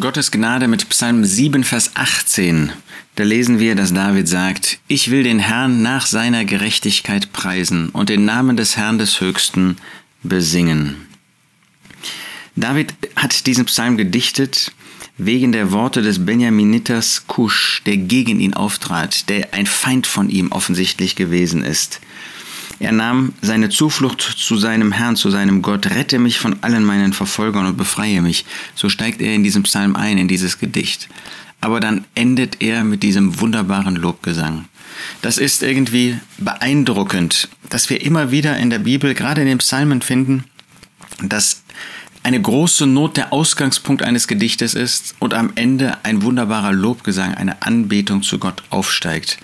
Gottes Gnade mit Psalm 7, Vers 18. Da lesen wir, dass David sagt, Ich will den Herrn nach seiner Gerechtigkeit preisen und den Namen des Herrn des Höchsten besingen. David hat diesen Psalm gedichtet wegen der Worte des Benjaminiters Kusch, der gegen ihn auftrat, der ein Feind von ihm offensichtlich gewesen ist. Er nahm seine Zuflucht zu seinem Herrn, zu seinem Gott, rette mich von allen meinen Verfolgern und befreie mich. So steigt er in diesem Psalm ein, in dieses Gedicht. Aber dann endet er mit diesem wunderbaren Lobgesang. Das ist irgendwie beeindruckend, dass wir immer wieder in der Bibel, gerade in den Psalmen finden, dass eine große Not der Ausgangspunkt eines Gedichtes ist und am Ende ein wunderbarer Lobgesang, eine Anbetung zu Gott aufsteigt.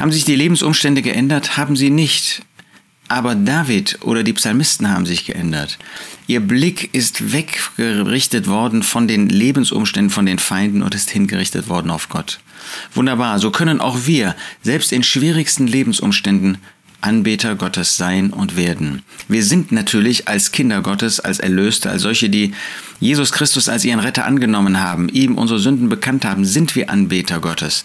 Haben sich die Lebensumstände geändert? Haben sie nicht. Aber David oder die Psalmisten haben sich geändert. Ihr Blick ist weggerichtet worden von den Lebensumständen, von den Feinden und ist hingerichtet worden auf Gott. Wunderbar, so können auch wir, selbst in schwierigsten Lebensumständen, Anbeter Gottes sein und werden. Wir sind natürlich als Kinder Gottes, als Erlöste, als solche, die Jesus Christus als ihren Retter angenommen haben, ihm unsere Sünden bekannt haben, sind wir Anbeter Gottes.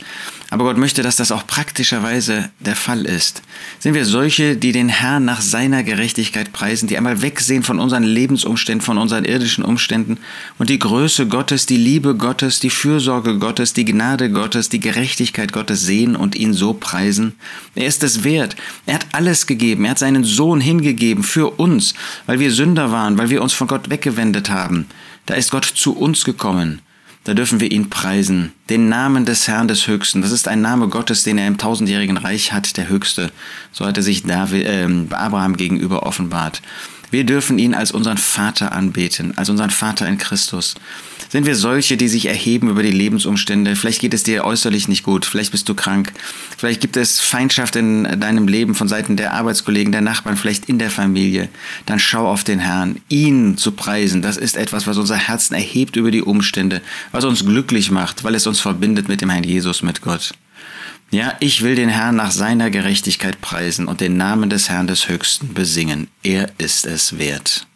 Aber Gott möchte, dass das auch praktischerweise der Fall ist. Sind wir solche, die den Herrn nach seiner Gerechtigkeit preisen, die einmal wegsehen von unseren Lebensumständen, von unseren irdischen Umständen und die Größe Gottes, die Liebe Gottes, die Fürsorge Gottes, die Gnade Gottes, die Gerechtigkeit Gottes sehen und ihn so preisen? Er ist es wert. Er hat alles gegeben. Er hat seinen Sohn hingegeben für uns, weil wir Sünder waren, weil wir uns von Gott weggewendet haben. Da ist Gott zu uns gekommen. Da dürfen wir ihn preisen. Den Namen des Herrn des Höchsten. Das ist ein Name Gottes, den er im tausendjährigen Reich hat, der Höchste. So hat er sich David, äh, Abraham gegenüber offenbart. Wir dürfen ihn als unseren Vater anbeten, als unseren Vater in Christus. Sind wir solche, die sich erheben über die Lebensumstände? Vielleicht geht es dir äußerlich nicht gut, vielleicht bist du krank, vielleicht gibt es Feindschaft in deinem Leben von Seiten der Arbeitskollegen, der Nachbarn, vielleicht in der Familie. Dann schau auf den Herrn. Ihn zu preisen, das ist etwas, was unser Herzen erhebt über die Umstände, was uns glücklich macht, weil es uns verbindet mit dem Herrn Jesus, mit Gott. Ja, ich will den Herrn nach seiner Gerechtigkeit preisen und den Namen des Herrn des Höchsten besingen. Er ist es wert.